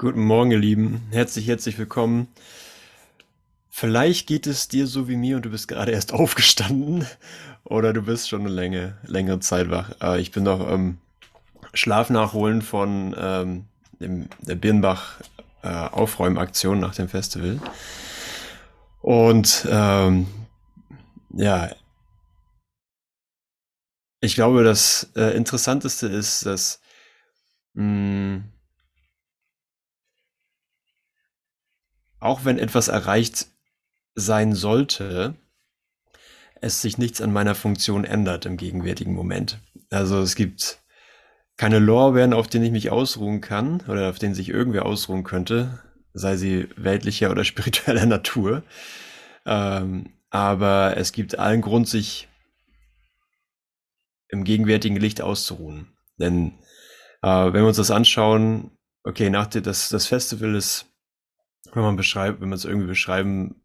Guten Morgen, ihr Lieben. Herzlich, herzlich willkommen. Vielleicht geht es dir so wie mir und du bist gerade erst aufgestanden oder du bist schon eine Länge, längere Zeit wach. Äh, ich bin noch ähm, Schlaf nachholen von ähm, dem, der Birnbach äh, Aufräumaktion nach dem Festival. Und ähm, ja, ich glaube, das äh, Interessanteste ist, dass mh, auch wenn etwas erreicht sein sollte, es sich nichts an meiner Funktion ändert im gegenwärtigen Moment. Also es gibt keine Lorbeeren, auf denen ich mich ausruhen kann oder auf denen sich irgendwer ausruhen könnte, sei sie weltlicher oder spiritueller Natur. Ähm, aber es gibt allen Grund, sich im gegenwärtigen Licht auszuruhen. Denn äh, wenn wir uns das anschauen, okay, nach der, das, das Festival ist, wenn man beschreibt, wenn man es irgendwie beschreiben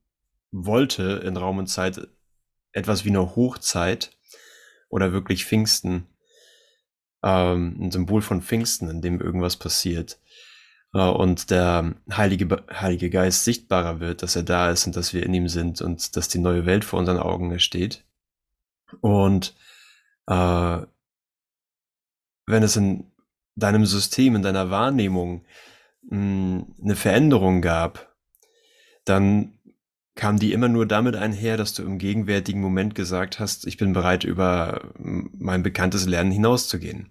wollte in Raum und Zeit, etwas wie eine Hochzeit oder wirklich Pfingsten, ähm, ein Symbol von Pfingsten, in dem irgendwas passiert äh, und der Heilige, Heilige Geist sichtbarer wird, dass er da ist und dass wir in ihm sind und dass die neue Welt vor unseren Augen steht. Und äh, wenn es in deinem System, in deiner Wahrnehmung mh, eine Veränderung gab, dann kam die immer nur damit einher, dass du im gegenwärtigen Moment gesagt hast, ich bin bereit, über mein bekanntes Lernen hinauszugehen.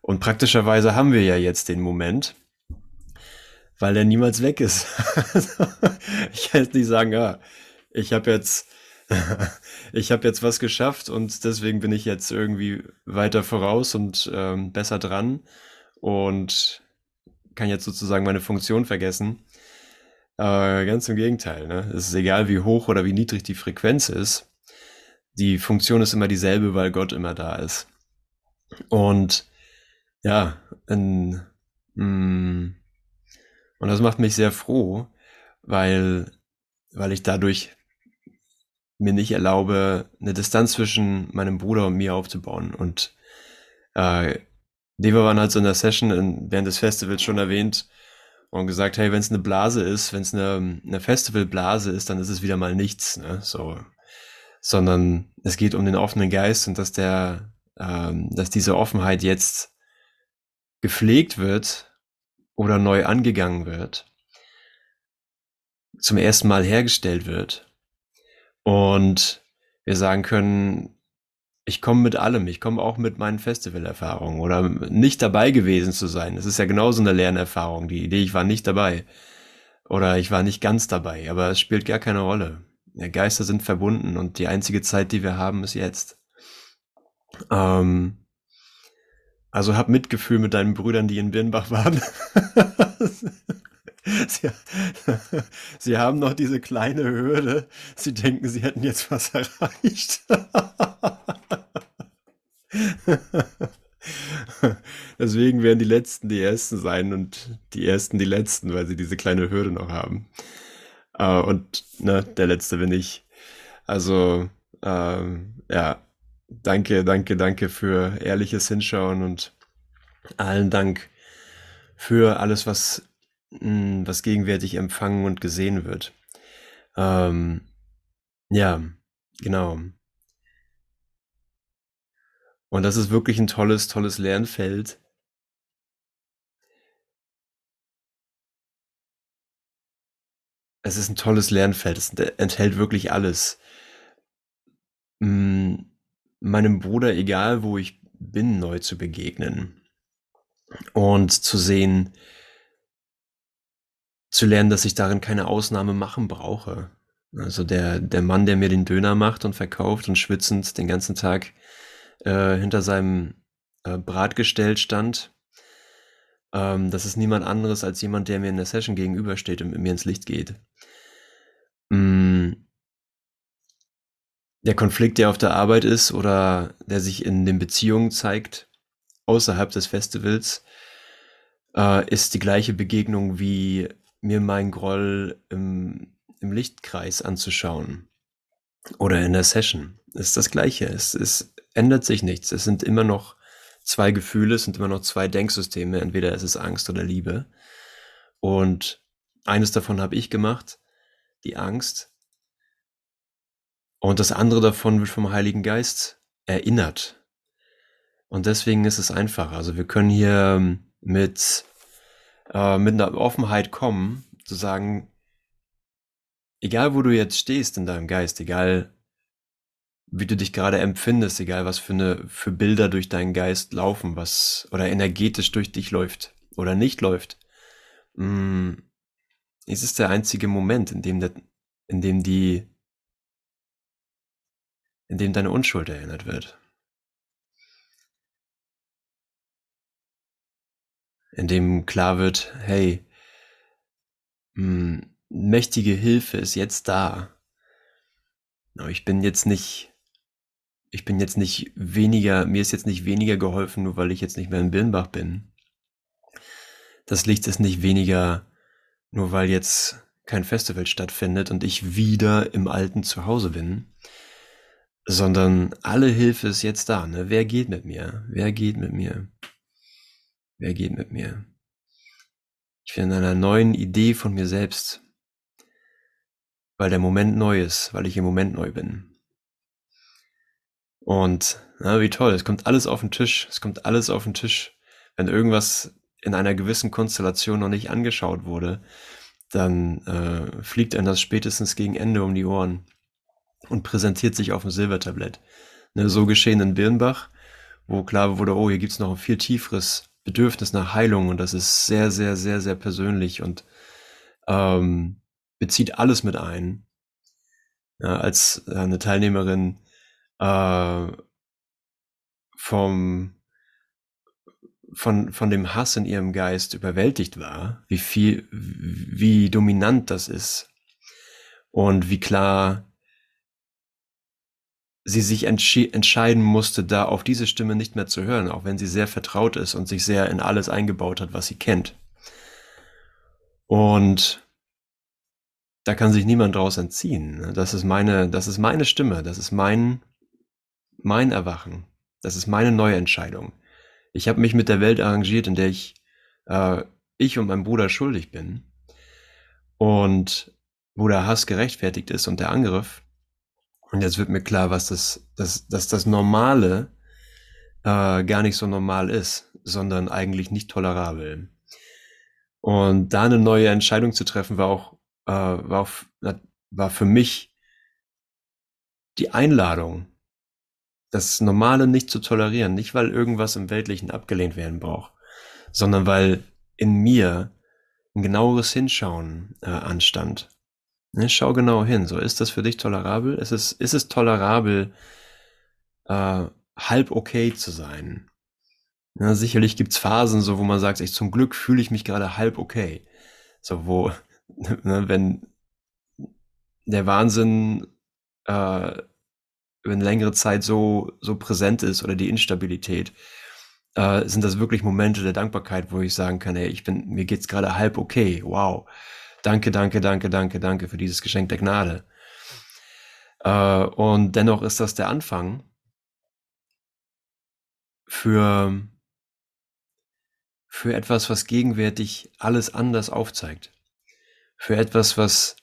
Und praktischerweise haben wir ja jetzt den Moment, weil der niemals weg ist. ich kann jetzt nicht sagen, ja, ich habe jetzt, ich habe jetzt was geschafft und deswegen bin ich jetzt irgendwie weiter voraus und ähm, besser dran und kann jetzt sozusagen meine Funktion vergessen. Äh, ganz im Gegenteil. Ne? Es ist egal, wie hoch oder wie niedrig die Frequenz ist. Die Funktion ist immer dieselbe, weil Gott immer da ist. Und ja, in, mm, und das macht mich sehr froh, weil, weil ich dadurch mir nicht erlaube, eine Distanz zwischen meinem Bruder und mir aufzubauen. Und äh, Deva waren halt so in der Session in, während des Festivals schon erwähnt, und gesagt, hey, wenn es eine Blase ist, wenn es eine, eine Festivalblase ist, dann ist es wieder mal nichts, ne? So, sondern es geht um den offenen Geist und dass der, ähm, dass diese Offenheit jetzt gepflegt wird oder neu angegangen wird, zum ersten Mal hergestellt wird und wir sagen können, ich komme mit allem. Ich komme auch mit meinen Festivalerfahrungen oder nicht dabei gewesen zu sein. Das ist ja genauso eine Lernerfahrung. Die Idee, ich war nicht dabei oder ich war nicht ganz dabei, aber es spielt gar keine Rolle. Geister sind verbunden und die einzige Zeit, die wir haben, ist jetzt. Ähm, also hab Mitgefühl mit deinen Brüdern, die in Birnbach waren. Sie, sie, haben noch diese kleine Hürde. Sie denken, sie hätten jetzt was erreicht. Deswegen werden die Letzten die Ersten sein und die Ersten die Letzten, weil sie diese kleine Hürde noch haben. Äh, und ne, der Letzte bin ich. Also, ähm, ja, danke, danke, danke für ehrliches Hinschauen und allen Dank für alles, was, mh, hm, was gegenwärtig empfangen und gesehen wird. Ähm, ja, genau. Und das ist wirklich ein tolles, tolles Lernfeld. Es ist ein tolles Lernfeld. Es enthält wirklich alles. Hm, meinem Bruder, egal wo ich bin, neu zu begegnen und zu sehen, zu lernen, dass ich darin keine Ausnahme machen brauche. Also der, der Mann, der mir den Döner macht und verkauft und schwitzend den ganzen Tag äh, hinter seinem äh, Bratgestell stand. Ähm, das ist niemand anderes als jemand, der mir in der Session gegenübersteht und mit mir ins Licht geht. Mm. Der Konflikt, der auf der Arbeit ist oder der sich in den Beziehungen zeigt, außerhalb des Festivals, äh, ist die gleiche Begegnung wie mir mein Groll im, im Lichtkreis anzuschauen oder in der Session. Ist das gleiche. Es ist ändert sich nichts. Es sind immer noch zwei Gefühle, es sind immer noch zwei Denksysteme. Entweder es ist Angst oder Liebe. Und eines davon habe ich gemacht, die Angst. Und das andere davon wird vom Heiligen Geist erinnert. Und deswegen ist es einfach. Also wir können hier mit, äh, mit einer Offenheit kommen, zu sagen, egal wo du jetzt stehst in deinem Geist, egal wie du dich gerade empfindest, egal was für eine für Bilder durch deinen Geist laufen, was oder energetisch durch dich läuft oder nicht läuft, mh, mm, es ist der einzige Moment, in dem, der, in dem die, in dem deine Unschuld erinnert wird. In dem klar wird, hey, mh, mm, mächtige Hilfe ist jetzt da. Ich bin jetzt nicht, ich bin jetzt nicht weniger, mir ist jetzt nicht weniger geholfen, nur weil ich jetzt nicht mehr in Birnbach bin. Das Licht ist nicht weniger, nur weil jetzt kein Festival stattfindet und ich wieder im alten Zuhause bin, sondern alle Hilfe ist jetzt da. Ne? Wer geht mit mir? Wer geht mit mir? Wer geht mit mir? Ich bin in einer neuen Idee von mir selbst weil der Moment neu ist, weil ich im Moment neu bin. Und na, wie toll, es kommt alles auf den Tisch, es kommt alles auf den Tisch. Wenn irgendwas in einer gewissen Konstellation noch nicht angeschaut wurde, dann äh, fliegt einem das spätestens gegen Ende um die Ohren und präsentiert sich auf dem Silbertablett. Ne, so geschehen in Birnbach, wo klar wurde, oh, hier gibt's noch ein viel tieferes Bedürfnis nach Heilung und das ist sehr, sehr, sehr, sehr persönlich und ähm, bezieht alles mit ein. Ja, als äh, eine Teilnehmerin äh, vom von, von dem Hass in ihrem Geist überwältigt war, wie viel, wie dominant das ist und wie klar sie sich entscheiden musste, da auf diese Stimme nicht mehr zu hören, auch wenn sie sehr vertraut ist und sich sehr in alles eingebaut hat, was sie kennt. Und da kann sich niemand draus entziehen. Ne? Das ist meine, das ist meine Stimme, das ist mein, mein Erwachen, das ist meine neue Entscheidung. Ich habe mich mit der Welt arrangiert, in der ich, äh, ich und mein Bruder schuldig bin und wo der Hass gerechtfertigt ist und der Angriff. Und jetzt wird mir klar, was das, das, dass das Normale äh, gar nicht so normal ist, sondern eigentlich nicht tolerabel. Und da eine neue Entscheidung zu treffen, war auch äh, war, war für mich die Einladung, das Normale nicht zu tolerieren, nicht weil irgendwas im Weltlichen abgelehnt werden braucht, sondern weil in mir ein genaueres Hinschauen äh, anstand. Ne, schau genau hin. So ist das für dich tolerabel? Ist es, ist es tolerabel, äh, halb okay zu sein? Ja, sicherlich gibt's Phasen, so wo man sagt, ich zum Glück fühle ich mich gerade halb okay. So wo ne, wenn der Wahnsinn äh, wenn längere Zeit so, so präsent ist oder die Instabilität, äh, sind das wirklich Momente der Dankbarkeit, wo ich sagen kann, ey, ich bin, mir geht's gerade halb okay, wow. Danke, danke, danke, danke, danke für dieses Geschenk der Gnade. Äh, und dennoch ist das der Anfang für, für etwas, was gegenwärtig alles anders aufzeigt für etwas, was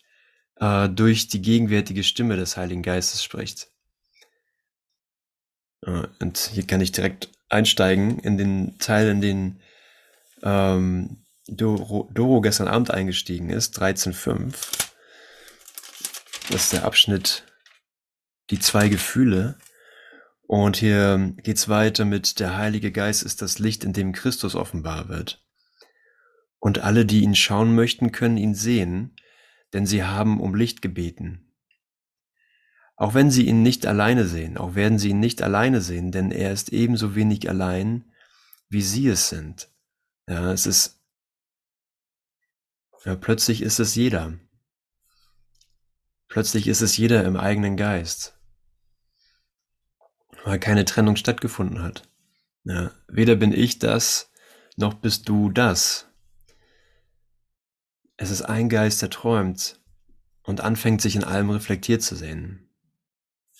äh, durch die gegenwärtige Stimme des Heiligen Geistes spricht. Äh, und hier kann ich direkt einsteigen in den Teil, in den ähm, Doro, Doro gestern Abend eingestiegen ist, 13.5. Das ist der Abschnitt Die zwei Gefühle. Und hier geht's weiter mit der Heilige Geist ist das Licht, in dem Christus offenbar wird. Und alle, die ihn schauen möchten, können ihn sehen, denn sie haben um Licht gebeten. Auch wenn sie ihn nicht alleine sehen, auch werden sie ihn nicht alleine sehen, denn er ist ebenso wenig allein, wie sie es sind. Ja, es ist, ja, plötzlich ist es jeder. Plötzlich ist es jeder im eigenen Geist. Weil keine Trennung stattgefunden hat. Ja, weder bin ich das, noch bist du das. Es ist ein Geist, der träumt und anfängt, sich in allem reflektiert zu sehen.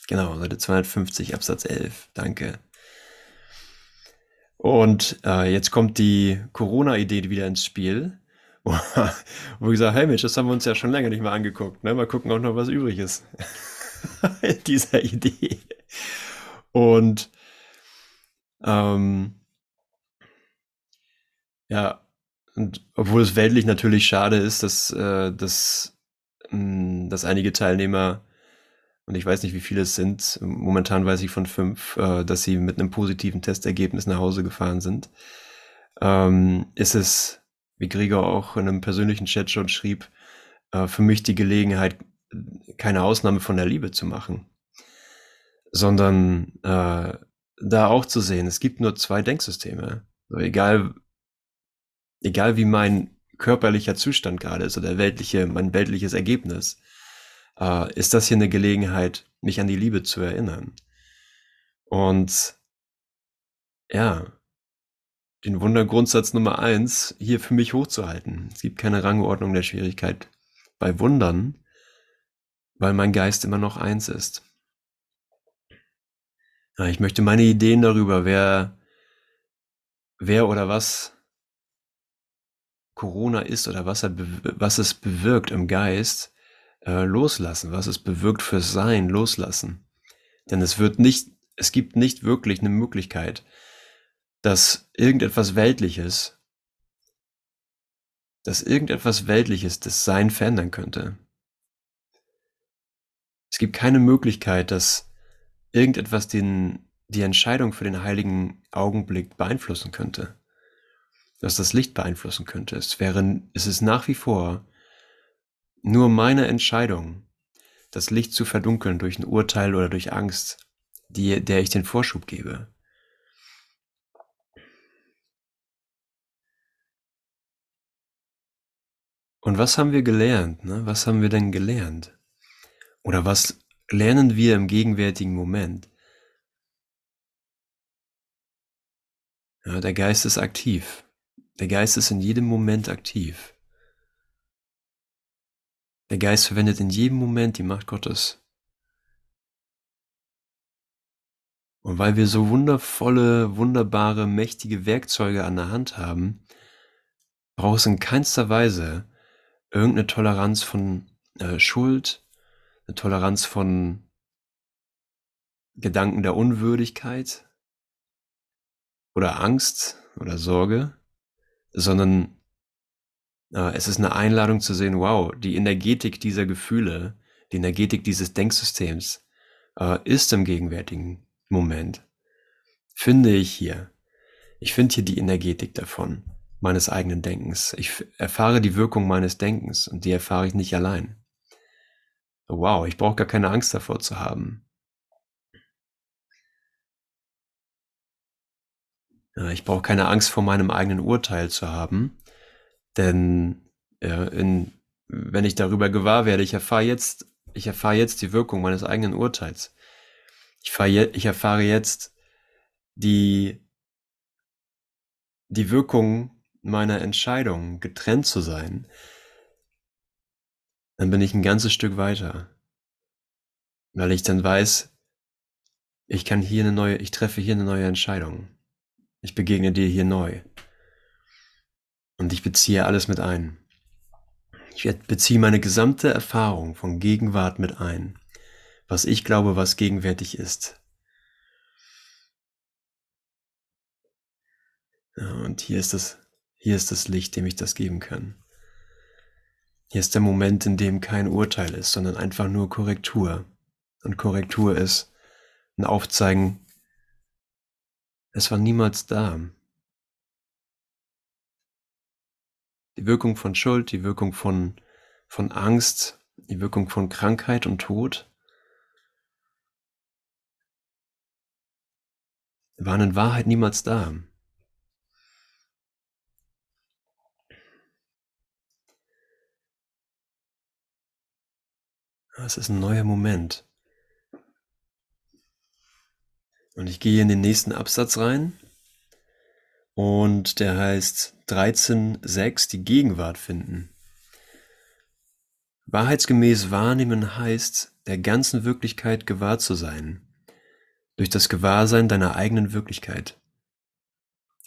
Genau, Seite 250, Absatz 11. Danke. Und äh, jetzt kommt die Corona-Idee wieder ins Spiel, Wo ich sage, hey Mensch, das haben wir uns ja schon lange nicht mehr angeguckt. Ne? Mal gucken auch noch, was übrig ist. Dieser Idee. Und ähm, ja, und obwohl es weltlich natürlich schade ist, dass, äh, dass, mh, hm, dass einige Teilnehmer, und ich weiß nicht, wie viele es sind, momentan weiß ich von fünf, äh, dass sie mit einem positiven Testergebnis nach Hause gefahren sind, ähm, ist es, wie Gregor auch in einem persönlichen Chat schon schrieb, äh, für mich die Gelegenheit, keine Ausnahme von der Liebe zu machen, sondern äh, da auch zu sehen, es gibt nur zwei Denksysteme. So, egal, egal wie mein körperlicher Zustand gerade ist oder weltliche, mein weltliches Ergebnis, äh, ist das hier eine Gelegenheit, mich an die Liebe zu erinnern. Und ja, den Wundergrundsatz Nummer eins hier für mich hochzuhalten. Es gibt keine Rangordnung der Schwierigkeit bei Wundern, weil mein Geist immer noch eins ist. Ich möchte meine Ideen darüber, wer, wer oder was Corona ist oder was, er, was es bewirkt im Geist, äh, loslassen, was es bewirkt fürs Sein, loslassen. Denn es wird nicht, es gibt nicht wirklich eine Möglichkeit, dass irgendetwas Weltliches, dass irgendetwas Weltliches das Sein verändern könnte. Es gibt keine Möglichkeit, dass irgendetwas den, die Entscheidung für den heiligen Augenblick beeinflussen könnte. Dass das Licht beeinflussen könnte. Es wäre, es ist nach wie vor nur meine Entscheidung, das Licht zu verdunkeln durch ein Urteil oder durch Angst, die, der ich den Vorschub gebe. Und was haben wir gelernt? Ne? Was haben wir denn gelernt? Oder was lernen wir im gegenwärtigen Moment? Ja, der Geist ist aktiv. Der Geist ist in jedem Moment aktiv. Der Geist verwendet in jedem Moment die Macht Gottes. Und weil wir so wundervolle, wunderbare, mächtige Werkzeuge an der Hand haben, braucht es in keinster Weise irgendeine Toleranz von äh, Schuld, eine Toleranz von Gedanken der Unwürdigkeit oder Angst oder Sorge, sondern äh, es ist eine Einladung zu sehen, wow, die Energetik dieser Gefühle, die Energetik dieses Denksystems äh, ist im gegenwärtigen Moment. Finde ich hier. Ich finde hier die Energetik davon meines eigenen Denkens. Ich erfahre die Wirkung meines Denkens und die erfahre ich nicht allein. Wow, ich brauche gar keine Angst davor zu haben. Ich brauche keine Angst vor meinem eigenen Urteil zu haben, denn ja, in, wenn ich darüber gewahr werde, ich erfahre jetzt, ich erfahre jetzt die Wirkung meines eigenen Urteils. Ich, je, ich erfahre jetzt die, die Wirkung meiner Entscheidung, getrennt zu sein, dann bin ich ein ganzes Stück weiter. Weil ich dann weiß, ich kann hier eine neue, ich treffe hier eine neue Entscheidung. Ich begegne dir hier neu. Und ich beziehe alles mit ein. Ich beziehe meine gesamte Erfahrung von Gegenwart mit ein. Was ich glaube, was gegenwärtig ist. Ja, und hier ist das hier ist das Licht, dem ich das geben kann. Hier ist der Moment, in dem kein Urteil ist, sondern einfach nur Korrektur. Und Korrektur ist ein Aufzeigen, es war niemals da. Die Wirkung von Schuld, die Wirkung von, von Angst, die Wirkung von Krankheit und Tod waren in Wahrheit niemals da. Es ist ein neuer Moment. Und ich gehe in den nächsten Absatz rein. Und der heißt 13.6, die Gegenwart finden. Wahrheitsgemäß wahrnehmen heißt, der ganzen Wirklichkeit gewahr zu sein. Durch das Gewahrsein deiner eigenen Wirklichkeit.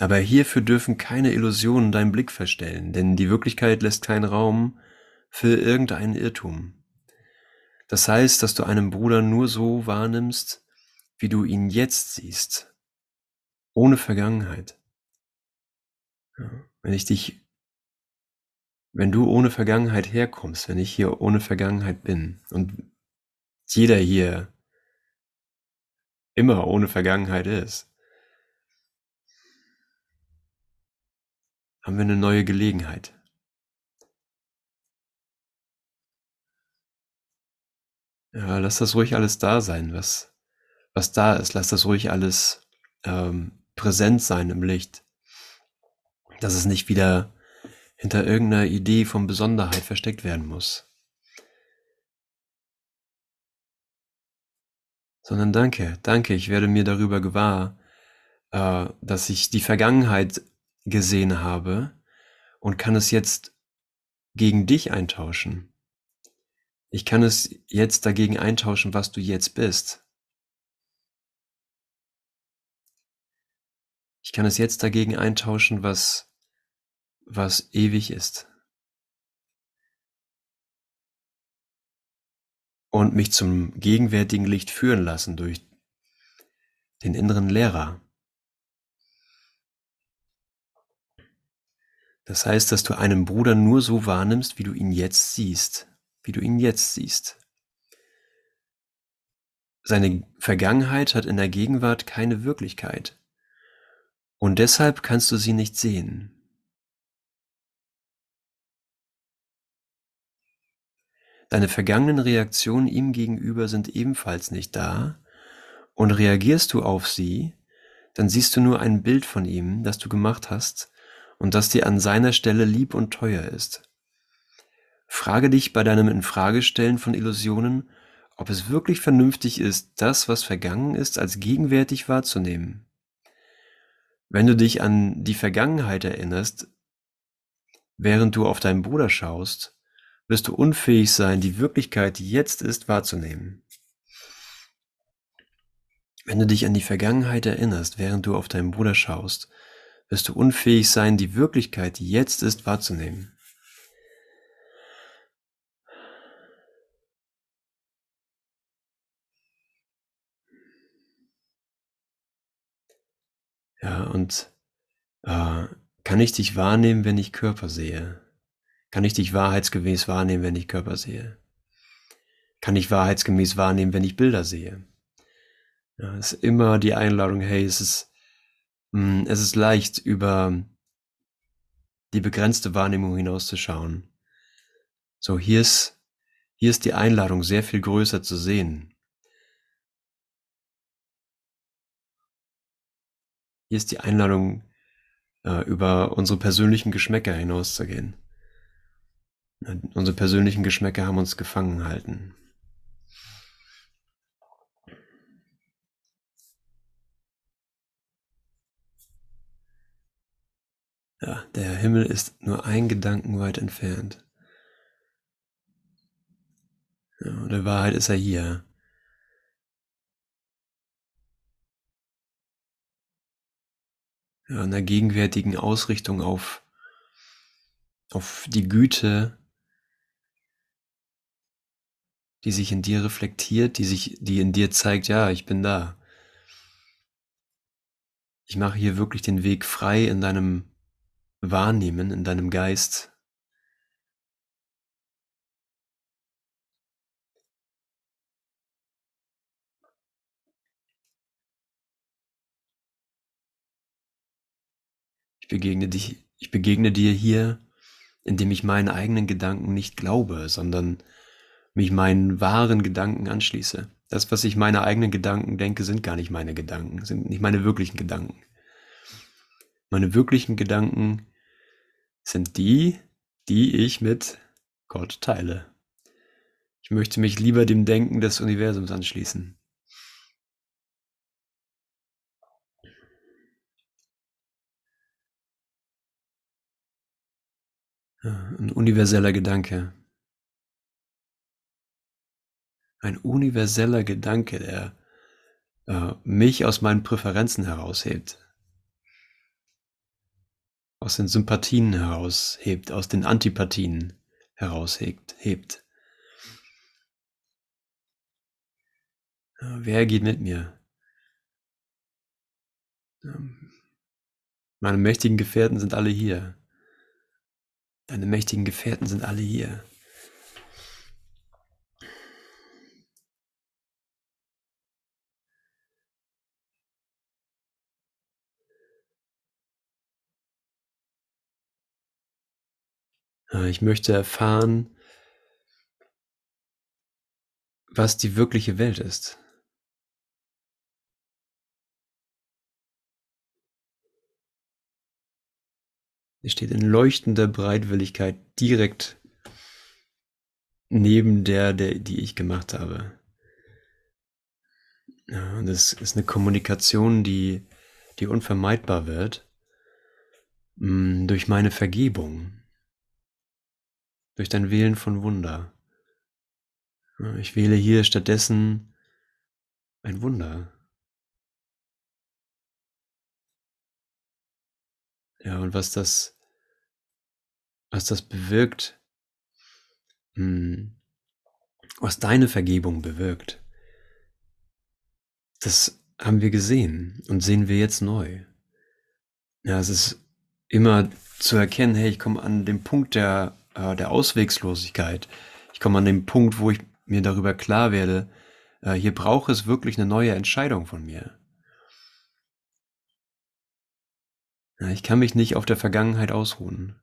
Aber hierfür dürfen keine Illusionen deinen Blick verstellen, denn die Wirklichkeit lässt keinen Raum für irgendeinen Irrtum. Das heißt, dass du einen Bruder nur so wahrnimmst, wie du ihn jetzt siehst, ohne Vergangenheit. Ja, wenn ich dich, wenn du ohne Vergangenheit herkommst, wenn ich hier ohne Vergangenheit bin und jeder hier immer ohne Vergangenheit ist, haben wir eine neue Gelegenheit. Ja, lass das ruhig alles da sein, was, was da ist. Lass das ruhig alles ähm, präsent sein im Licht. Dass es nicht wieder hinter irgendeiner Idee von Besonderheit versteckt werden muss. Sondern danke, danke, ich werde mir darüber gewahr, äh, dass ich die Vergangenheit gesehen habe und kann es jetzt gegen dich eintauschen. Ich kann es jetzt dagegen eintauschen, was du jetzt bist. Ich kann es jetzt dagegen eintauschen, was, was ewig ist. Und mich zum gegenwärtigen Licht führen lassen durch den inneren Lehrer. Das heißt, dass du einen Bruder nur so wahrnimmst, wie du ihn jetzt siehst, wie du ihn jetzt siehst. Seine Vergangenheit hat in der Gegenwart keine Wirklichkeit. Und deshalb kannst du sie nicht sehen. Deine vergangenen Reaktionen ihm gegenüber sind ebenfalls nicht da, und reagierst du auf sie, dann siehst du nur ein Bild von ihm, das du gemacht hast, und das dir an seiner Stelle lieb und teuer ist. Frage dich bei deinem Infragestellen von Illusionen, ob es wirklich vernünftig ist, das, was vergangen ist, als gegenwärtig wahrzunehmen. Wenn du dich an die Vergangenheit erinnerst, während du auf deinen Bruder schaust, wirst du unfähig sein, die Wirklichkeit, die jetzt ist, wahrzunehmen. Wenn du dich an die Vergangenheit erinnerst, während du auf deinen Bruder schaust, wirst du unfähig sein, die Wirklichkeit, die jetzt ist, wahrzunehmen. Ja, und äh, kann ich dich wahrnehmen, wenn ich Körper sehe? Kann ich dich wahrheitsgemäß wahrnehmen, wenn ich Körper sehe? Kann ich wahrheitsgemäß wahrnehmen, wenn ich Bilder sehe? Ja, es ist immer die Einladung, hey, es ist hm, es ist leicht, über die begrenzte Wahrnehmung hinauszuschauen. So, hier ist, hier ist die Einladung, sehr viel größer zu sehen. Hier ist die Einladung, äh, über unsere persönlichen Geschmäcker hinauszugehen. Unsere persönlichen Geschmäcker haben uns gefangen halten. Ja, der Himmel ist nur ein Gedanken weit entfernt. Ja, in Wahrheit ist er hier. In der gegenwärtigen Ausrichtung auf, auf die Güte, die sich in dir reflektiert, die sich, die in dir zeigt, ja, ich bin da. Ich mache hier wirklich den Weg frei in deinem Wahrnehmen in deinem Geist begegne dich, ich begegne dir hier, indem ich meinen eigenen Gedanken nicht glaube, sondern mich meinen wahren Gedanken anschließe. Das, was ich meine eigenen Gedanken denke, sind gar nicht meine Gedanken, sind nicht meine wirklichen Gedanken. Meine wirklichen Gedanken sind die, die ich mit Gott teile. Ich möchte mich lieber dem Denken des Universums anschließen. Ein universeller Gedanke. Ein universeller Gedanke, der äh, mich aus meinen Präferenzen heraushebt. aus den Sympathien heraushebt, aus den Antipathien heraushebt. Hebt. Wer geht mit mir? Ähm, meine mächtigen Gefährten sind alle hier. Deine mächtigen Gefährten sind alle hier. Ich möchte erfahren, was die wirkliche Welt ist. Steht in leuchtender Bereitwilligkeit direkt neben der, der, die ich gemacht habe. Ja, das ist eine Kommunikation, die, die unvermeidbar wird mh, mm, durch meine Vergebung, durch dein Wählen von Wunder. Ja, ich wähle hier stattdessen ein Wunder. Ja, und was das, was das bewirkt, hm, was deine Vergebung bewirkt, das haben wir gesehen und sehen wir jetzt neu. Ja, es ist immer zu erkennen, hey, ich komme an den Punkt der, äh, der Auswegslosigkeit. Ich komme an den Punkt, wo ich mir darüber klar werde, äh, hier braucht es wirklich eine neue Entscheidung von mir. Ich kann mich nicht auf der Vergangenheit ausruhen.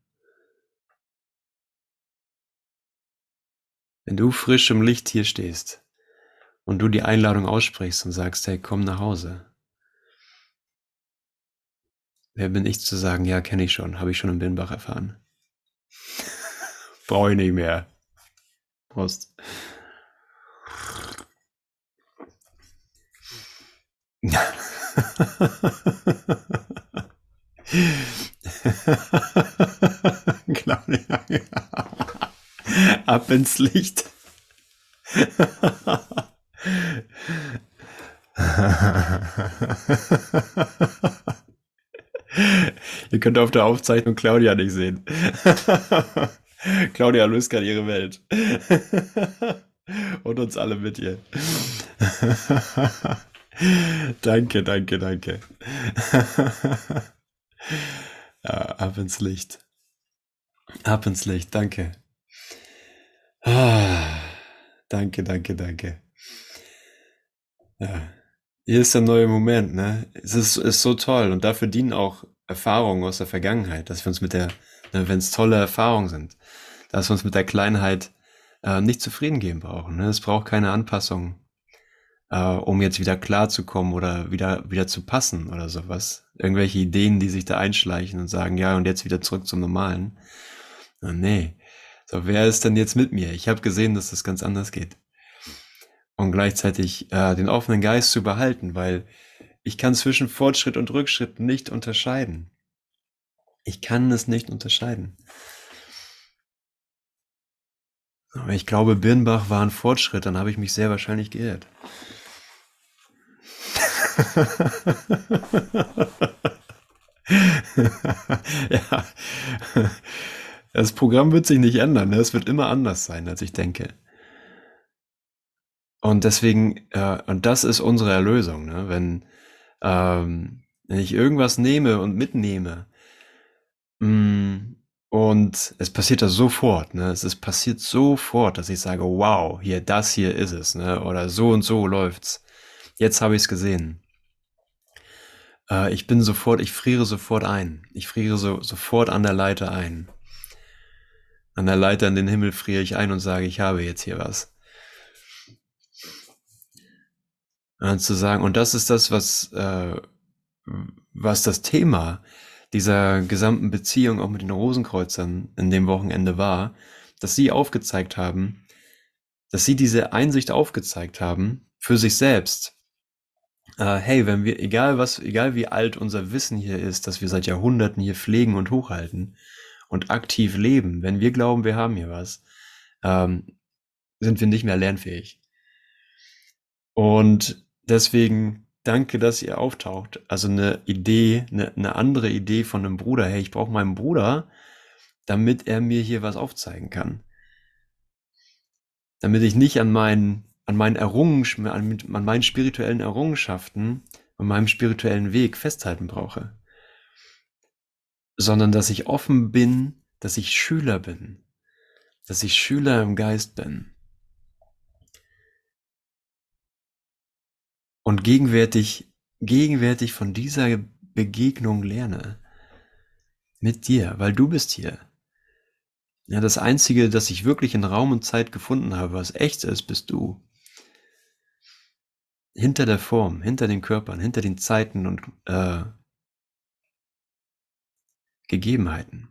Wenn du frisch im Licht hier stehst und du die Einladung aussprichst und sagst, hey, komm nach Hause. Wer bin ich zu sagen, ja, kenne ich schon, habe ich schon im Binnenbach erfahren. Brauche ich nicht mehr. Prost. Claudia. Ab ins Licht. Ihr könnt auf der Aufzeichnung Claudia nicht sehen. Claudia löst gerade ihre Welt. Und uns alle mit ihr. danke, danke, danke. Ja, ab ins Licht. Ab ins Licht, danke. Ah, danke, danke, danke. Ja, hier ist der neue Moment, ne? Es ist, ist so toll und dafür dienen auch Erfahrungen aus der Vergangenheit, dass wir uns mit der, ne, wenn es tolle Erfahrungen sind, dass wir uns mit der Kleinheit äh, nicht zufrieden geben brauchen. Ne? Es braucht keine Anpassung äh, um jetzt wieder klarzukommen oder wieder, wieder zu passen oder sowas. Irgendwelche Ideen, die sich da einschleichen und sagen, ja, und jetzt wieder zurück zum Normalen. Na, nee. So, wer ist denn jetzt mit mir? Ich habe gesehen, dass das ganz anders geht. Und gleichzeitig äh, den offenen Geist zu behalten, weil ich kann zwischen Fortschritt und Rückschritt nicht unterscheiden. Ich kann es nicht unterscheiden. Aber ich glaube, Birnbach war ein Fortschritt, dann habe ich mich sehr wahrscheinlich geirrt. ja. Das Programm wird sich nicht ändern. Ne? Es wird immer anders sein, als ich denke. Und deswegen, äh, und das ist unsere Erlösung. Ne? Wenn, ähm, wenn ich irgendwas nehme und mitnehme, mh, mm, und es passiert das sofort, ne? Es ist passiert sofort, dass ich sage, wow, hier, das hier ist es, ne? Oder so und so läuft's. Jetzt habe ich es gesehen. Äh, ich bin sofort, ich friere sofort ein. Ich friere so, sofort an der Leiter ein. An der Leiter in den Himmel friere ich ein und sage, ich habe jetzt hier was. Und zu sagen, und das ist das, was, äh, was das Thema dieser gesamten Beziehung auch mit den Rosenkreuzern in dem Wochenende war, dass sie aufgezeigt haben, dass sie diese Einsicht aufgezeigt haben für sich selbst, äh, hey, wenn wir, egal was, egal wie alt unser Wissen hier ist, dass wir seit Jahrhunderten hier pflegen und hochhalten und aktiv leben, wenn wir glauben, wir haben hier was, ähm, sind wir nicht mehr lernfähig. Und deswegen danke, dass ihr auftaucht. Also eine Idee, eine, eine andere Idee von einem Bruder. Hey, ich brauche meinen Bruder, damit er mir hier was aufzeigen kann. Damit ich nicht an meinen, an meinen Errungenschaften, an, meinen spirituellen Errungenschaften und meinem spirituellen Weg festhalten brauche. Sondern dass ich offen bin, dass ich Schüler bin. Dass ich Schüler im Geist bin. und gegenwärtig, gegenwärtig von dieser Begegnung lerne. Mit dir, weil du bist hier. Ja, das Einzige, das ich wirklich in Raum und Zeit gefunden habe, was echt ist, bist du. Hinter der Form, hinter den Körpern, hinter den Zeiten und äh, Gegebenheiten.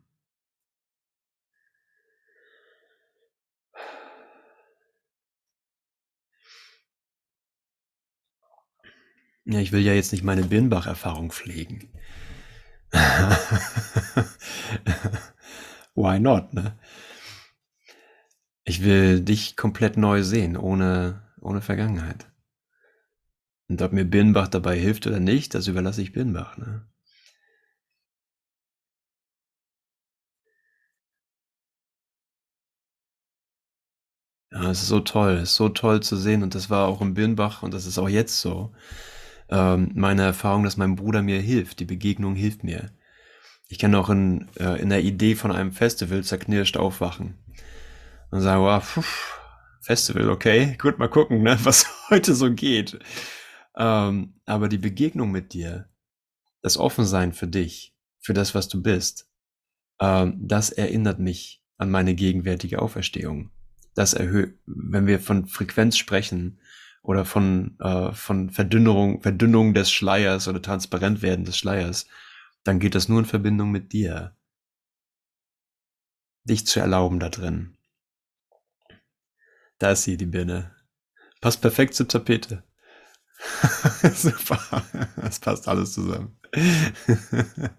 Ja, ich will ja jetzt nicht meine Birnbach-Erfahrung pflegen. Why not, ne? Ich will dich komplett neu sehen, ohne, ohne Vergangenheit. Und ob mir Birnbach dabei hilft oder nicht, das überlasse ich Birnbach, ne? Ja, es ist so toll, ist so toll zu sehen und das war auch im Birnbach und das ist auch jetzt so ähm, meine Erfahrung, dass mein Bruder mir hilft. Die Begegnung hilft mir. Ich kann auch in, äh, in der Idee von einem Festival zerknirscht aufwachen und sagen, wow, pfuh, Festival, okay, gut, mal gucken, ne, was heute so geht. Ähm, aber die Begegnung mit dir, das Offensein für dich, für das, was du bist, ähm, das erinnert mich an meine gegenwärtige Auferstehung. Das erhöht, wenn wir von Frequenz sprechen, oder von, äh, von Verdünnerung, Verdünnung des Schleiers oder Transparentwerden des Schleiers, dann geht das nur in Verbindung mit dir. Dich zu erlauben da drin. Da ist sie, die Birne. Passt perfekt zur Tapete. Super. Das passt alles zusammen.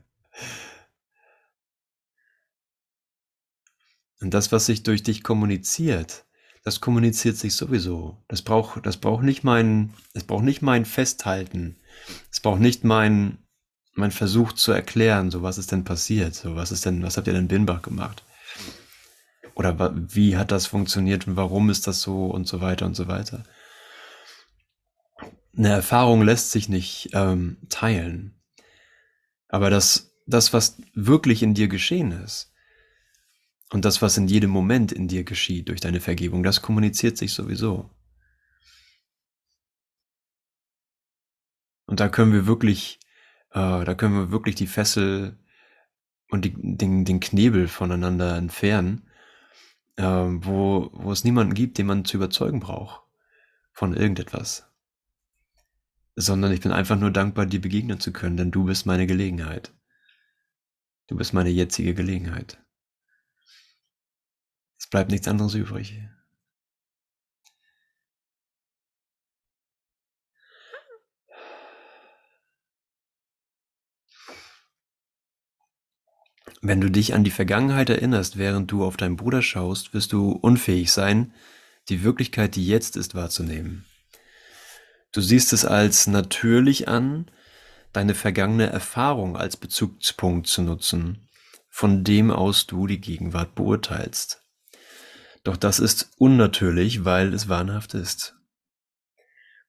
Und das, was sich durch dich kommuniziert, das kommuniziert sich sowieso. Das braucht, das braucht nicht mein, es braucht nicht mein Festhalten. Es braucht nicht mein, mein Versuch zu erklären, so was ist denn passiert, so was ist denn, was habt ihr denn Binbach gemacht? Oder wie hat das funktioniert und warum ist das so und so weiter und so weiter. Eine Erfahrung lässt sich nicht ähm, teilen. Aber das, das, was wirklich in dir geschehen ist, und das, was in jedem Moment in dir geschieht durch deine Vergebung, das kommuniziert sich sowieso. Und da können wir wirklich, äh, da können wir wirklich die Fessel und die, den, den Knebel voneinander entfernen, äh, wo, wo es niemanden gibt, den man zu überzeugen braucht von irgendetwas. Sondern ich bin einfach nur dankbar, dir begegnen zu können, denn du bist meine Gelegenheit. Du bist meine jetzige Gelegenheit. Es bleibt nichts anderes übrig. Wenn du dich an die Vergangenheit erinnerst, während du auf deinen Bruder schaust, wirst du unfähig sein, die Wirklichkeit, die jetzt ist, wahrzunehmen. Du siehst es als natürlich an, deine vergangene Erfahrung als Bezugspunkt zu nutzen, von dem aus du die Gegenwart beurteilst. Doch das ist unnatürlich, weil es wahnhaft ist.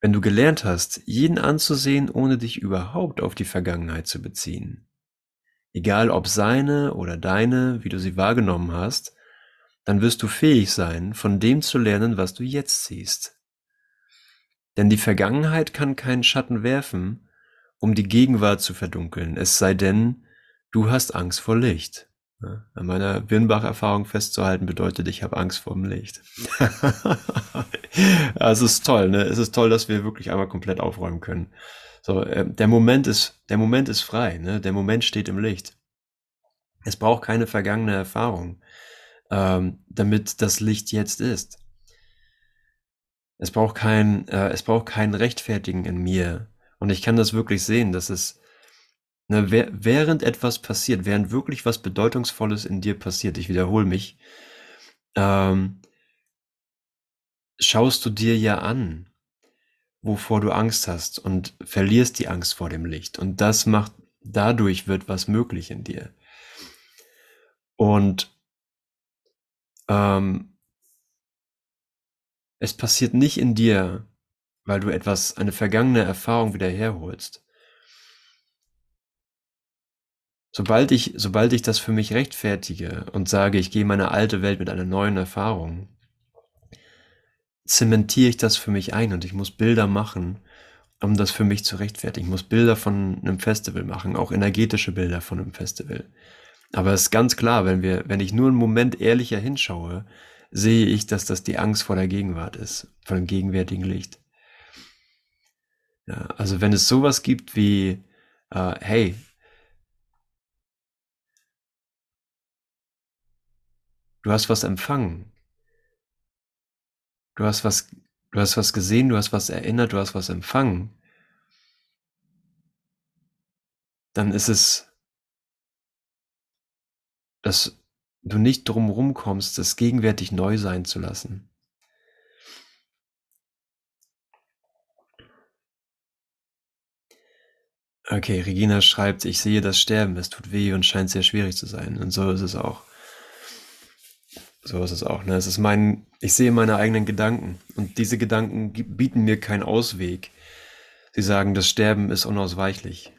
Wenn du gelernt hast, jeden anzusehen, ohne dich überhaupt auf die Vergangenheit zu beziehen, egal ob seine oder deine, wie du sie wahrgenommen hast, dann wirst du fähig sein, von dem zu lernen, was du jetzt siehst. Denn die Vergangenheit kann keinen Schatten werfen, um die Gegenwart zu verdunkeln, es sei denn, du hast Angst vor Licht. Ja, an meiner Birnbach-Erfahrung festzuhalten bedeutet, ich habe Angst vor dem Licht. ja, es ist toll, ne? Es ist toll, dass wir wirklich einmal komplett aufräumen können. So, äh, der Moment ist, der Moment ist frei, ne? Der Moment steht im Licht. Es braucht keine vergangene Erfahrung, ähm, damit das Licht jetzt ist. Es braucht kein, äh, es braucht kein Rechtfertigen in mir. Und ich kann das wirklich sehen, dass es, Ne, während etwas passiert, während wirklich was Bedeutungsvolles in dir passiert, ich wiederhole mich, ähm, schaust du dir ja an, wovor du Angst hast und verlierst die Angst vor dem Licht. Und das macht, dadurch wird was möglich in dir. Und ähm, es passiert nicht in dir, weil du etwas, eine vergangene Erfahrung wieder herholst. Sobald ich, sobald ich das für mich rechtfertige und sage, ich gehe meine alte Welt mit einer neuen Erfahrung, zementiere ich das für mich ein und ich muss Bilder machen, um das für mich zu rechtfertigen. Ich muss Bilder von einem Festival machen, auch energetische Bilder von einem Festival. Aber es ist ganz klar, wenn wir, wenn ich nur einen Moment ehrlicher hinschaue, sehe ich, dass das die Angst vor der Gegenwart ist, vor dem gegenwärtigen Licht. Ja, also wenn es sowas gibt wie, äh, hey, du hast was empfangen, du hast was, du hast was gesehen, du hast was erinnert, du hast was empfangen, dann ist es, dass du nicht drumherum kommst, das gegenwärtig neu sein zu lassen. Okay, Regina schreibt, ich sehe das Sterben, es tut weh und scheint sehr schwierig zu sein. Und so ist es auch. So ist es auch. Ne? Es ist mein, ich sehe meine eigenen Gedanken und diese Gedanken bieten mir keinen Ausweg. Sie sagen, das Sterben ist unausweichlich.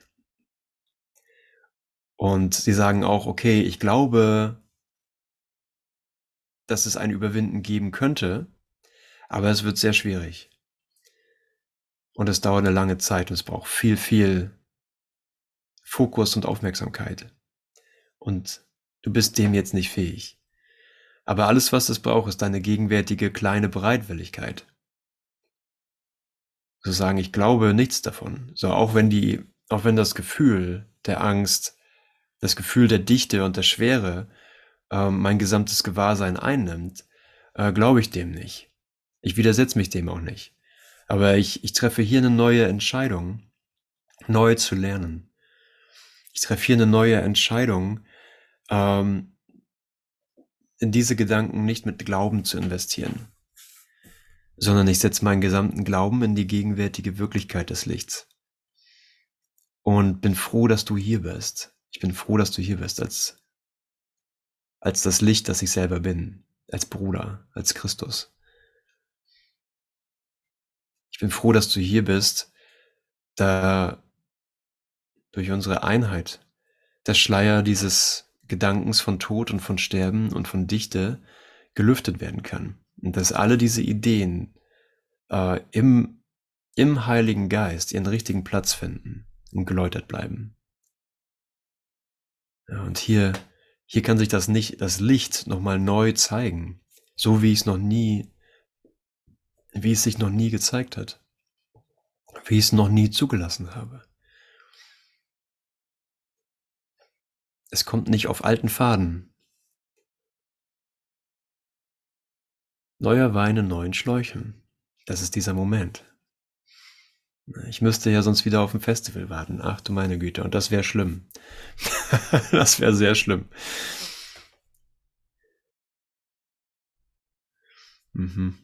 Und sie sagen auch, okay, ich glaube, dass es ein Überwinden geben könnte, aber es wird sehr schwierig. Und es dauert eine lange Zeit und es braucht viel, viel Fokus und Aufmerksamkeit. Und du bist dem jetzt nicht fähig. Aber alles, was es braucht, ist deine gegenwärtige kleine Bereitwilligkeit. Zu sagen, ich glaube nichts davon. So, auch wenn die, auch wenn das Gefühl der Angst, das Gefühl der Dichte und der Schwere äh, mein gesamtes Gewahrsein einnimmt, äh, glaube ich dem nicht. Ich widersetze mich dem auch nicht. Aber ich, ich treffe hier eine neue Entscheidung, neu zu lernen ich treffe hier eine neue Entscheidung, ähm, in diese Gedanken nicht mit Glauben zu investieren, sondern ich setze meinen gesamten Glauben in die gegenwärtige Wirklichkeit des Lichts. Und bin froh, dass du hier bist. Ich bin froh, dass du hier bist als, als das Licht, das ich selber bin, als Bruder, als Christus. Ich bin froh, dass du hier bist, da durch unsere Einheit der Schleier dieses Gedankens von Tod und von Sterben und von Dichte gelüftet werden kann. Und dass alle diese Ideen äh, im, im Heiligen Geist ihren richtigen Platz finden und geläutert bleiben. Ja, und hier, hier kann sich das nicht, das Licht nochmal neu zeigen, so wie es noch nie, wie es sich noch nie gezeigt hat, wie ich es noch nie zugelassen habe. Es kommt nicht auf alten Faden. Neuer Wein in neuen Schläuchen. Das ist dieser Moment. Ich müsste ja sonst wieder auf ein Festival warten. Ach du meine Güte. Und das wäre schlimm. das wäre sehr schlimm. Mhm.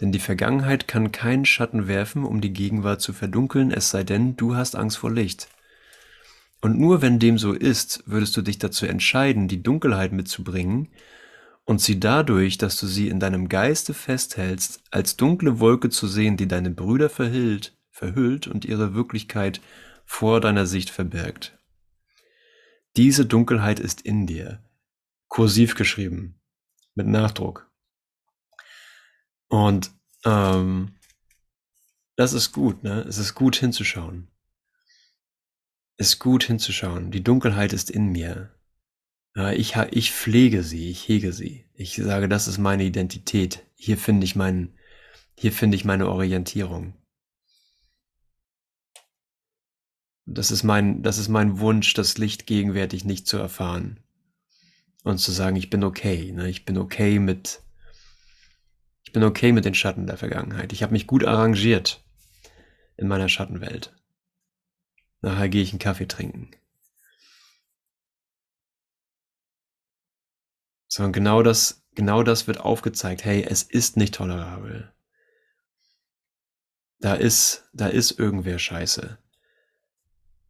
Denn die Vergangenheit kann keinen Schatten werfen, um die Gegenwart zu verdunkeln, es sei denn, du hast Angst vor Licht. Und nur wenn dem so ist, würdest du dich dazu entscheiden, die Dunkelheit mitzubringen und sie dadurch, dass du sie in deinem Geiste festhältst, als dunkle Wolke zu sehen, die deine Brüder verhüllt, verhüllt und ihre Wirklichkeit vor deiner Sicht verbirgt. Diese Dunkelheit ist in dir, kursiv geschrieben, mit Nachdruck. Und ähm, das ist gut, ne? Es ist gut hinzuschauen. Es ist gut hinzuschauen. Die Dunkelheit ist in mir. Ich, ich pflege sie, ich hege sie. Ich sage, das ist meine Identität. Hier finde ich meinen, hier finde ich meine Orientierung. Das ist mein, das ist mein Wunsch, das Licht gegenwärtig nicht zu erfahren. Und zu sagen, ich bin okay, ne? ich bin okay mit, ich bin okay mit den Schatten der Vergangenheit. Ich habe mich gut arrangiert in meiner Schattenwelt. Nachher gehe ich einen Kaffee trinken. Sondern genau das, genau das wird aufgezeigt. Hey, es ist nicht tolerabel. Da ist, da ist irgendwer scheiße.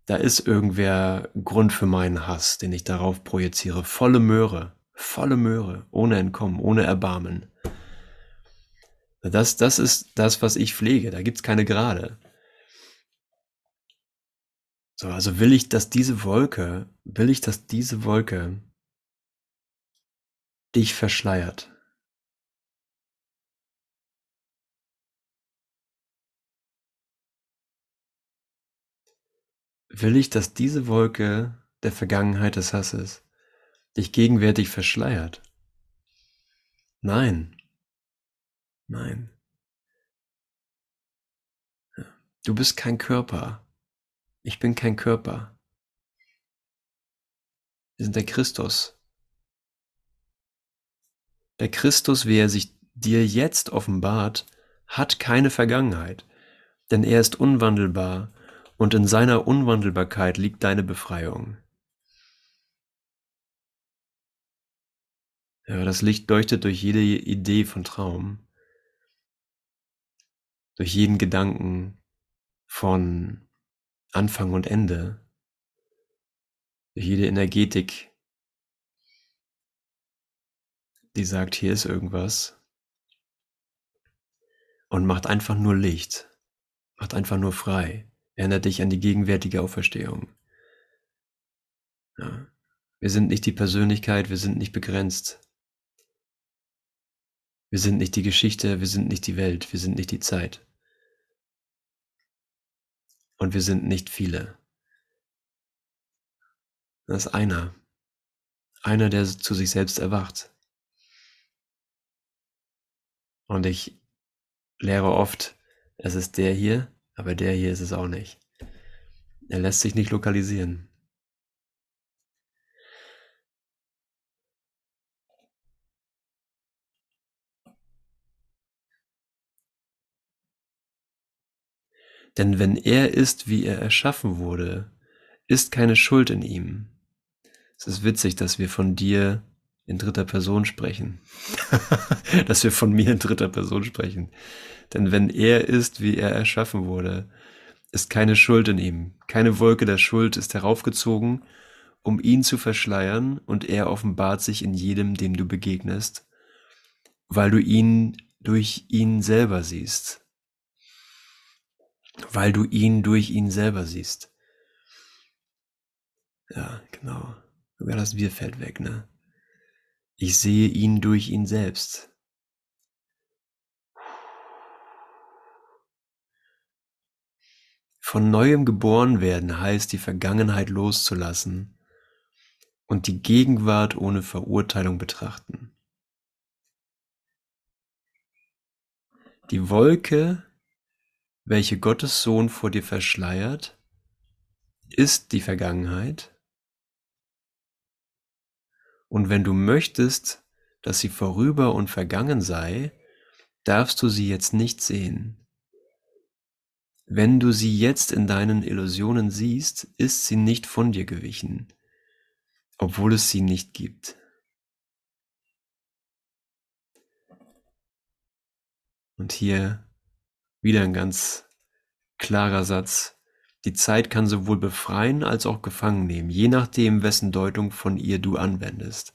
Da ist irgendwer Grund für meinen Hass, den ich darauf projiziere. Volle Möhre, volle Möhre, ohne Entkommen, ohne Erbarmen. Das, das ist das, was ich pflege. Da gibt's keine Gerade. So, also will ich, dass diese Wolke, will ich, dass diese Wolke dich verschleiert. Will ich, dass diese Wolke der Vergangenheit des Hasses dich gegenwärtig verschleiert? Nein. Nein. Du bist kein Körper. Ich bin kein Körper. Wir sind der Christus. Der Christus, wie er sich dir jetzt offenbart, hat keine Vergangenheit, denn er ist unwandelbar und in seiner Unwandelbarkeit liegt deine Befreiung. Ja, das Licht leuchtet durch jede Idee von Traum, durch jeden Gedanken von Anfang und Ende, durch jede Energetik, die sagt, hier ist irgendwas und macht einfach nur Licht, macht einfach nur frei, erinnert dich an die gegenwärtige Auferstehung. Ja. Wir sind nicht die Persönlichkeit, wir sind nicht begrenzt. Wir sind nicht die Geschichte, wir sind nicht die Welt, wir sind nicht die Zeit. Und wir sind nicht viele. Das ist einer. Einer, der zu sich selbst erwacht. Und ich lehre oft, es ist der hier, aber der hier ist es auch nicht. Er lässt sich nicht lokalisieren. Denn wenn er ist, wie er erschaffen wurde, ist keine Schuld in ihm. Es ist witzig, dass wir von dir in dritter Person sprechen. dass wir von mir in dritter Person sprechen. Denn wenn er ist, wie er erschaffen wurde, ist keine Schuld in ihm. Keine Wolke der Schuld ist heraufgezogen, um ihn zu verschleiern, und er offenbart sich in jedem, dem du begegnest, weil du ihn durch ihn selber siehst weil du ihn durch ihn selber siehst. Ja, genau. Sogar das Wir fällt weg, ne? Ich sehe ihn durch ihn selbst. Von neuem geboren werden heißt, die Vergangenheit loszulassen und die Gegenwart ohne Verurteilung betrachten. Die Wolke welche Gottes Sohn vor dir verschleiert, ist die Vergangenheit. Und wenn du möchtest, dass sie vorüber und vergangen sei, darfst du sie jetzt nicht sehen. Wenn du sie jetzt in deinen Illusionen siehst, ist sie nicht von dir gewichen, obwohl es sie nicht gibt. Und hier wieder ein ganz klarer Satz. Die Zeit kann sowohl befreien als auch gefangen nehmen, je nachdem, wessen Deutung von ihr du anwendest.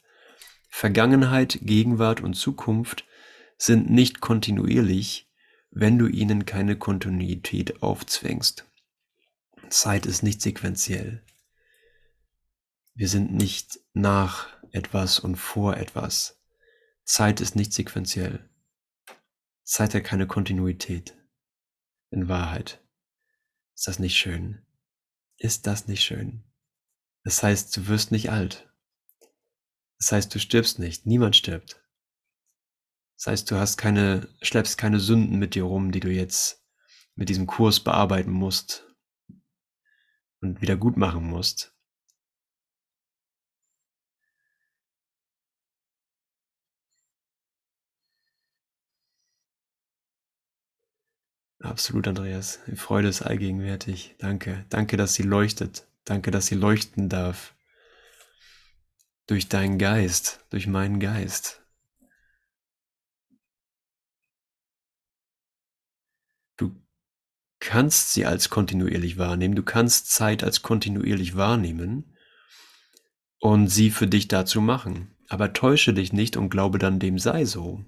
Vergangenheit, Gegenwart und Zukunft sind nicht kontinuierlich, wenn du ihnen keine Kontinuität aufzwängst. Zeit ist nicht sequenziell. Wir sind nicht nach etwas und vor etwas. Zeit ist nicht sequenziell. Zeit hat keine Kontinuität in Wahrheit. Ist das nicht schön? Ist das nicht schön? Das heißt, du wirst nicht alt. Das heißt, du stirbst nicht. Niemand stirbt. Das heißt, du hast keine, schleppst keine Sünden mit dir rum, die du jetzt mit diesem Kurs bearbeiten musst und wieder gut machen musst. Absolut, Andreas. Die Freude ist allgegenwärtig. Danke. Danke, dass sie leuchtet. Danke, dass sie leuchten darf. durch deinen Geist, durch meinen Geist. Du kannst sie als kontinuierlich wahrnehmen, du kannst Zeit als kontinuierlich wahrnehmen und sie für dich dazu machen. Aber täusche dich nicht und glaube dann, dem sei so.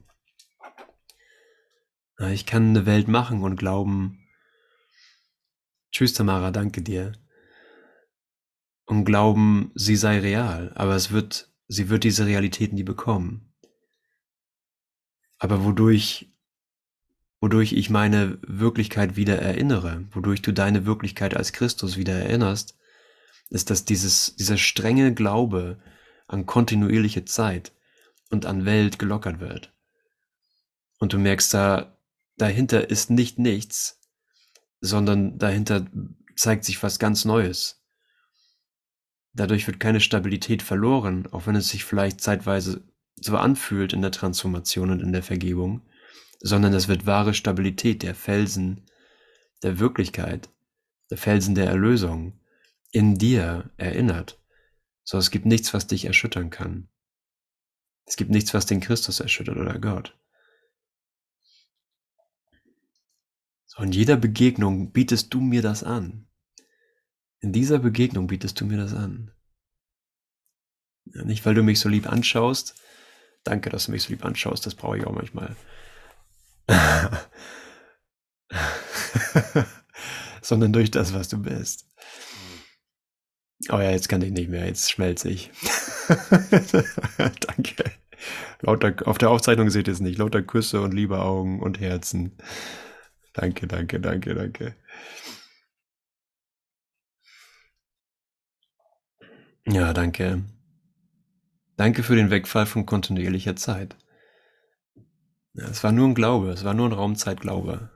Ich kann eine Welt machen und glauben, tschüss Tamara, danke dir. Und glauben, sie sei real, aber es wird, sie wird diese Realität nie bekommen. Aber wodurch, wodurch ich meine Wirklichkeit wieder erinnere, wodurch du deine Wirklichkeit als Christus wieder erinnerst, ist, dass dieses, dieser strenge Glaube an kontinuierliche Zeit und an Welt gelockert wird. Und du merkst da, dahinter ist nicht nichts, sondern dahinter zeigt sich was ganz Neues. Dadurch wird keine Stabilität verloren, auch wenn es sich vielleicht zeitweise so anfühlt in der Transformation und in der Vergebung, sondern es wird wahre Stabilität, der Felsen der Wirklichkeit, der Felsen der Erlösung in dir erinnert. So, es gibt nichts, was dich erschüttern kann. Es gibt nichts, was den Christus erschüttert oder Gott. So, in jeder Begegnung bietest du mir das an. In dieser Begegnung bietest du mir das an. Ja, nicht, weil du mich so lieb anschaust. Danke, dass du mich so lieb anschaust. Das brauche ich auch manchmal. Sondern durch das, was du bist. Oh ja, jetzt kann ich nicht mehr. Jetzt schmelze ich. Danke. Lauter, auf der Aufzeichnung seht ihr es nicht. Lauter Küsse und liebe Augen und Herzen. Danke, danke, danke, danke. Ja, danke. Danke für den Wegfall von kontinuierlicher Zeit. Ja, es war nur ein Glaube, es war nur ein Raumzeitglaube.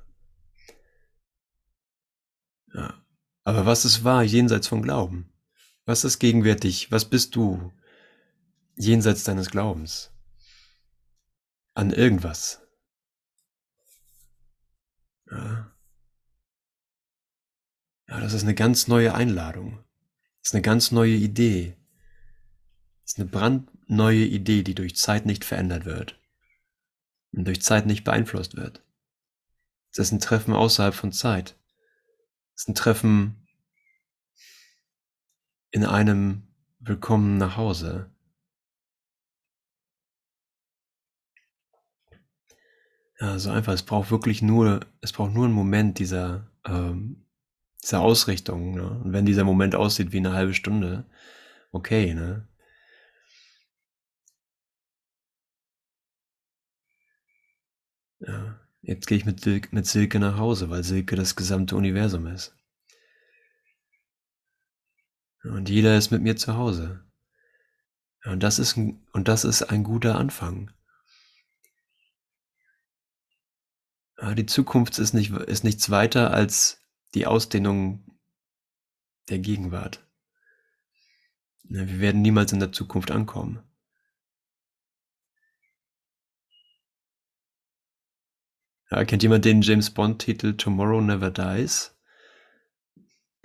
Ja. Aber was es war jenseits von Glauben? Was ist gegenwärtig? Was bist du jenseits deines Glaubens? An irgendwas. Ja. ja, das ist eine ganz neue Einladung. Das ist eine ganz neue Idee. Das ist eine brandneue Idee, die durch Zeit nicht verändert wird und durch Zeit nicht beeinflusst wird. Es ist ein Treffen außerhalb von Zeit. Es ist ein Treffen in einem Willkommen nach Hause. Ja, so einfach. Es braucht wirklich nur, es braucht nur einen Moment dieser, ähm, dieser Ausrichtung. Ne? Und wenn dieser Moment aussieht wie eine halbe Stunde, okay, ne? Ja, jetzt gehe ich mit, mit Silke nach Hause, weil Silke das gesamte Universum ist. Und jeder ist mit mir zu Hause. Und das ist, ein, und das ist ein guter Anfang. Die Zukunft ist, nicht, ist nichts weiter als die Ausdehnung der Gegenwart. Wir werden niemals in der Zukunft ankommen. Ja, kennt jemand den James Bond-Titel Tomorrow Never Dies?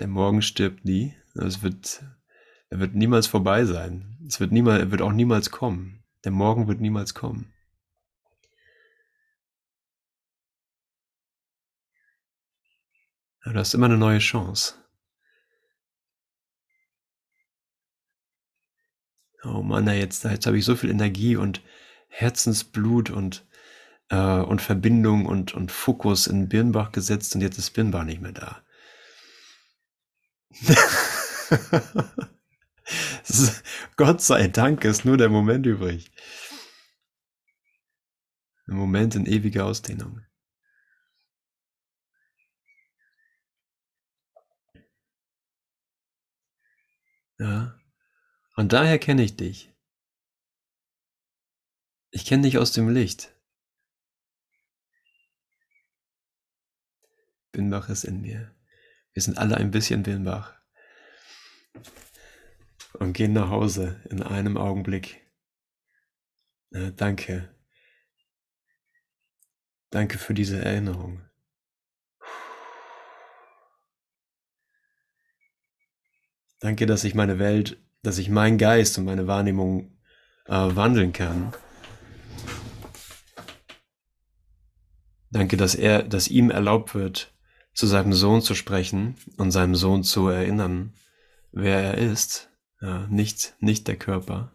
Der Morgen stirbt nie. Es wird, er wird niemals vorbei sein. Es wird, niemals, er wird auch niemals kommen. Der Morgen wird niemals kommen. Du hast immer eine neue Chance. Oh Mann, jetzt, jetzt habe ich so viel Energie und Herzensblut und, äh, und Verbindung und, und Fokus in Birnbach gesetzt und jetzt ist Birnbach nicht mehr da. Gott sei Dank ist nur der Moment übrig. Ein Moment in ewiger Ausdehnung. Ja. Und daher kenne ich dich. Ich kenne dich aus dem Licht. Binbach ist in mir. Wir sind alle ein bisschen Binbach. Und gehen nach Hause in einem Augenblick. Ja, danke. Danke für diese Erinnerung. Danke, dass ich meine Welt, dass ich meinen Geist und meine Wahrnehmung äh, wandeln kann. Danke, dass er, dass ihm erlaubt wird, zu seinem Sohn zu sprechen und seinem Sohn zu erinnern, wer er ist, ja, nicht, nicht der Körper.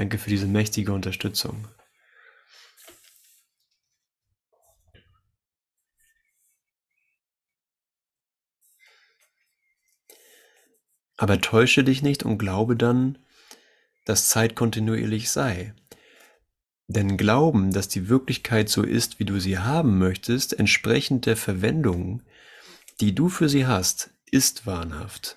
Danke für diese mächtige Unterstützung. Aber täusche dich nicht und glaube dann, dass Zeit kontinuierlich sei. Denn Glauben, dass die Wirklichkeit so ist, wie du sie haben möchtest, entsprechend der Verwendung, die du für sie hast, ist wahnhaft.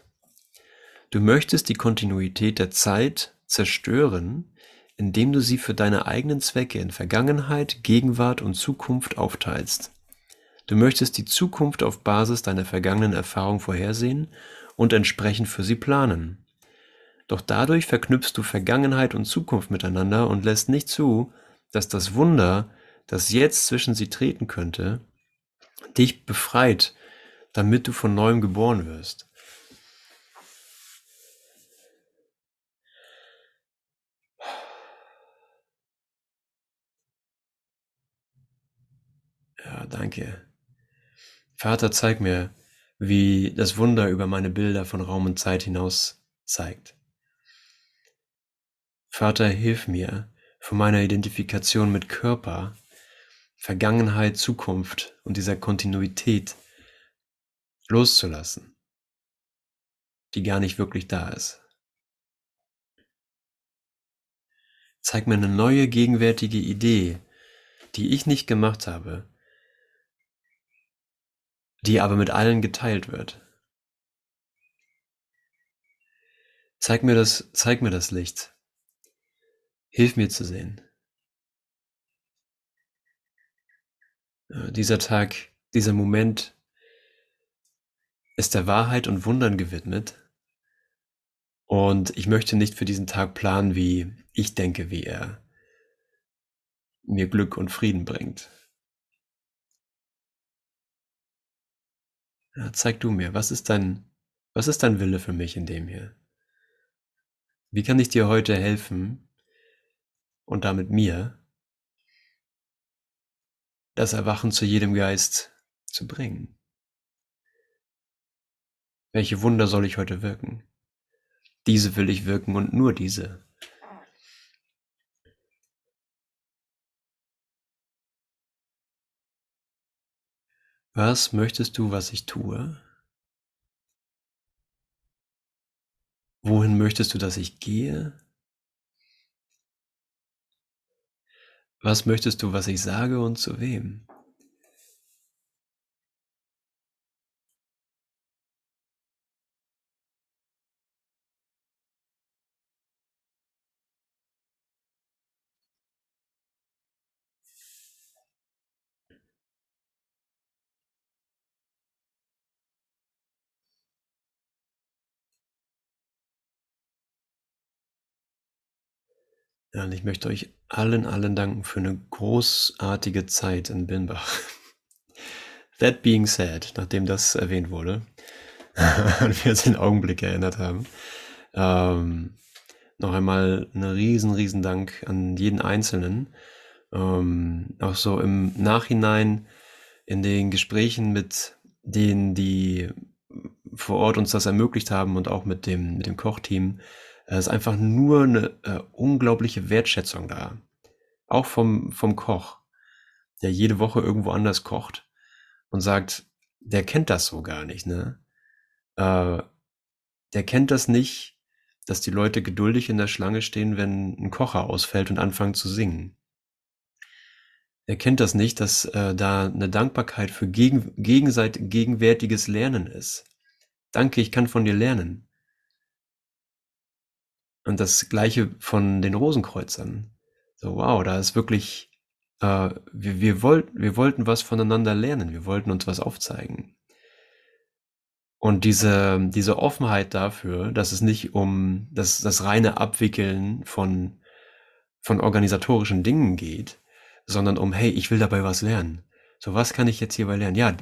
Du möchtest die Kontinuität der Zeit zerstören, indem du sie für deine eigenen Zwecke in Vergangenheit, Gegenwart und Zukunft aufteilst. Du möchtest die Zukunft auf Basis deiner vergangenen Erfahrung vorhersehen und entsprechend für sie planen. Doch dadurch verknüpfst du Vergangenheit und Zukunft miteinander und lässt nicht zu, dass das Wunder, das jetzt zwischen sie treten könnte, dich befreit, damit du von neuem geboren wirst. Ja, danke. Vater, zeig mir, wie das Wunder über meine Bilder von Raum und Zeit hinaus zeigt. Vater, hilf mir von meiner Identifikation mit Körper, Vergangenheit, Zukunft und dieser Kontinuität loszulassen, die gar nicht wirklich da ist. Zeig mir eine neue gegenwärtige Idee, die ich nicht gemacht habe, die aber mit allen geteilt wird. Zeig mir das, zeig mir das Licht. Hilf mir zu sehen. Äh, dieser Tag, dieser Moment ist der Wahrheit und Wundern gewidmet. Und ich möchte nicht für diesen Tag planen, wie ich denke, wie er mir Glück und Frieden bringt. Ja, zeig du mir, was ist dein, was ist dein Wille für mich in dem hier? Wie kann ich dir heute helfen und damit mir, das Erwachen zu jedem Geist zu bringen? Welche Wunder soll ich heute wirken? Diese will ich wirken und nur diese. Was möchtest du, was ich tue? Wohin möchtest du, dass ich gehe? Was möchtest du, was ich sage und zu wem? Ja, und ich möchte euch allen, allen danken für eine großartige Zeit in Binbach. That being said, nachdem das erwähnt wurde und wir uns den Augenblick erinnert haben, ähm, noch einmal einen riesen, riesen Dank an jeden Einzelnen. Ähm, auch so im Nachhinein in den Gesprächen mit denen, die vor Ort uns das ermöglicht haben und auch mit dem, mit dem Kochteam, es ist einfach nur eine äh, unglaubliche Wertschätzung da. Auch vom, vom Koch, der jede Woche irgendwo anders kocht und sagt, der kennt das so gar nicht, ne? Äh, der kennt das nicht, dass die Leute geduldig in der Schlange stehen, wenn ein Kocher ausfällt und anfangen zu singen. Er kennt das nicht, dass äh, da eine Dankbarkeit für gegen, gegenseitig gegenwärtiges Lernen ist. Danke, ich kann von dir lernen. Und das Gleiche von den Rosenkreuzern. So, wow, da ist wirklich, äh, wir, wir, wollt, wir wollten was voneinander lernen, wir wollten uns was aufzeigen. Und diese, diese Offenheit dafür, dass es nicht um das, das reine Abwickeln von, von organisatorischen Dingen geht, sondern um, hey, ich will dabei was lernen. So, was kann ich jetzt hierbei lernen? Ja,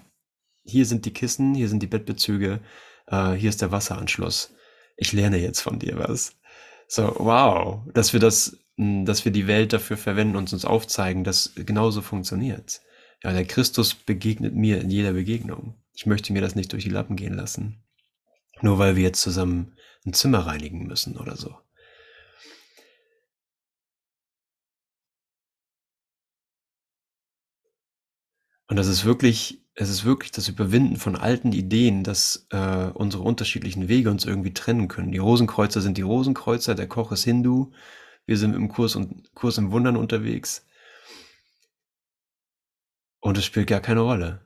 hier sind die Kissen, hier sind die Bettbezüge, äh, hier ist der Wasseranschluss. Ich lerne jetzt von dir was. So, wow, dass wir das, hm, dass wir die Welt dafür verwenden und uns aufzeigen, dass genauso funktioniert. Ja, der Christus begegnet mir in jeder Begegnung. Ich möchte mir das nicht durch die Lappen gehen lassen. Nur weil wir jetzt zusammen ein Zimmer reinigen müssen oder so. Und das ist wirklich, es ist wirklich das Überwinden von alten Ideen, dass äh, unsere unterschiedlichen Wege uns irgendwie trennen können. Die Rosenkreuzer sind die Rosenkreuzer, der Koch ist Hindu, wir sind im Kurs und Kurs im Wundern unterwegs. Und es spielt gar keine Rolle.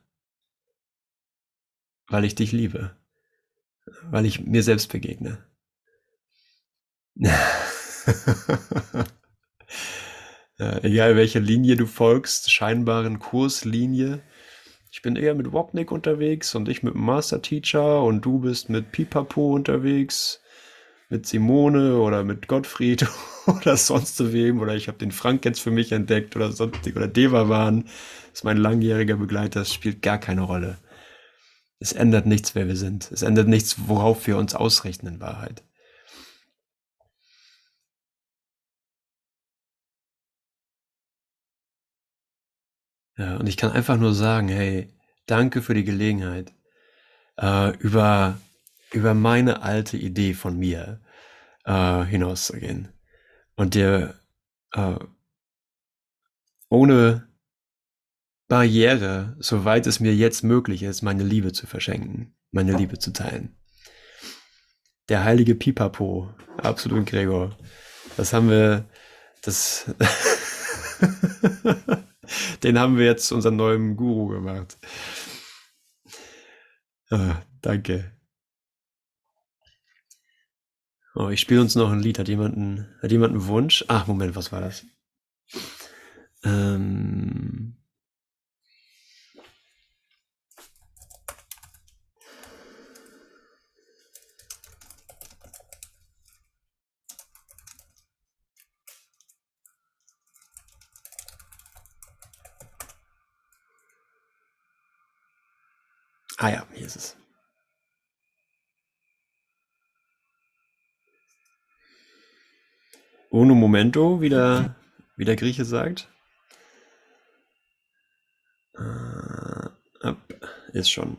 Weil ich dich liebe. Weil ich mir selbst begegne. Egal welcher Linie du folgst, scheinbaren Kurslinie. Ich bin eher mit Wopnik unterwegs und ich mit dem Master Teacher und du bist mit Pipapo unterwegs, mit Simone oder mit Gottfried oder sonst wem oder ich habe den Frank jetzt für mich entdeckt oder sonstig oder Devavan ist mein langjähriger Begleiter, das spielt gar keine Rolle. Es ändert nichts, wer wir sind. Es ändert nichts, worauf wir uns ausrichten in Wahrheit. Ja, und ich kann einfach nur sagen, hey, danke für die Gelegenheit, äh, über, über meine alte Idee von mir äh, hinauszugehen und dir äh, ohne Barriere, soweit es mir jetzt möglich ist, meine Liebe zu verschenken, meine Liebe zu teilen. Der heilige Pipapo, absolut Gregor. Das haben wir, das Den haben wir jetzt zu unserem neuen Guru gemacht. Ah, danke. Oh, ich spiele uns noch ein Lied. Hat jemand einen, hat jemand einen Wunsch? Ach, Moment, was war das? Ähm. Ah ja, hier ist es. Uno momento, wie der, wie der Grieche sagt. Äh, ist schon.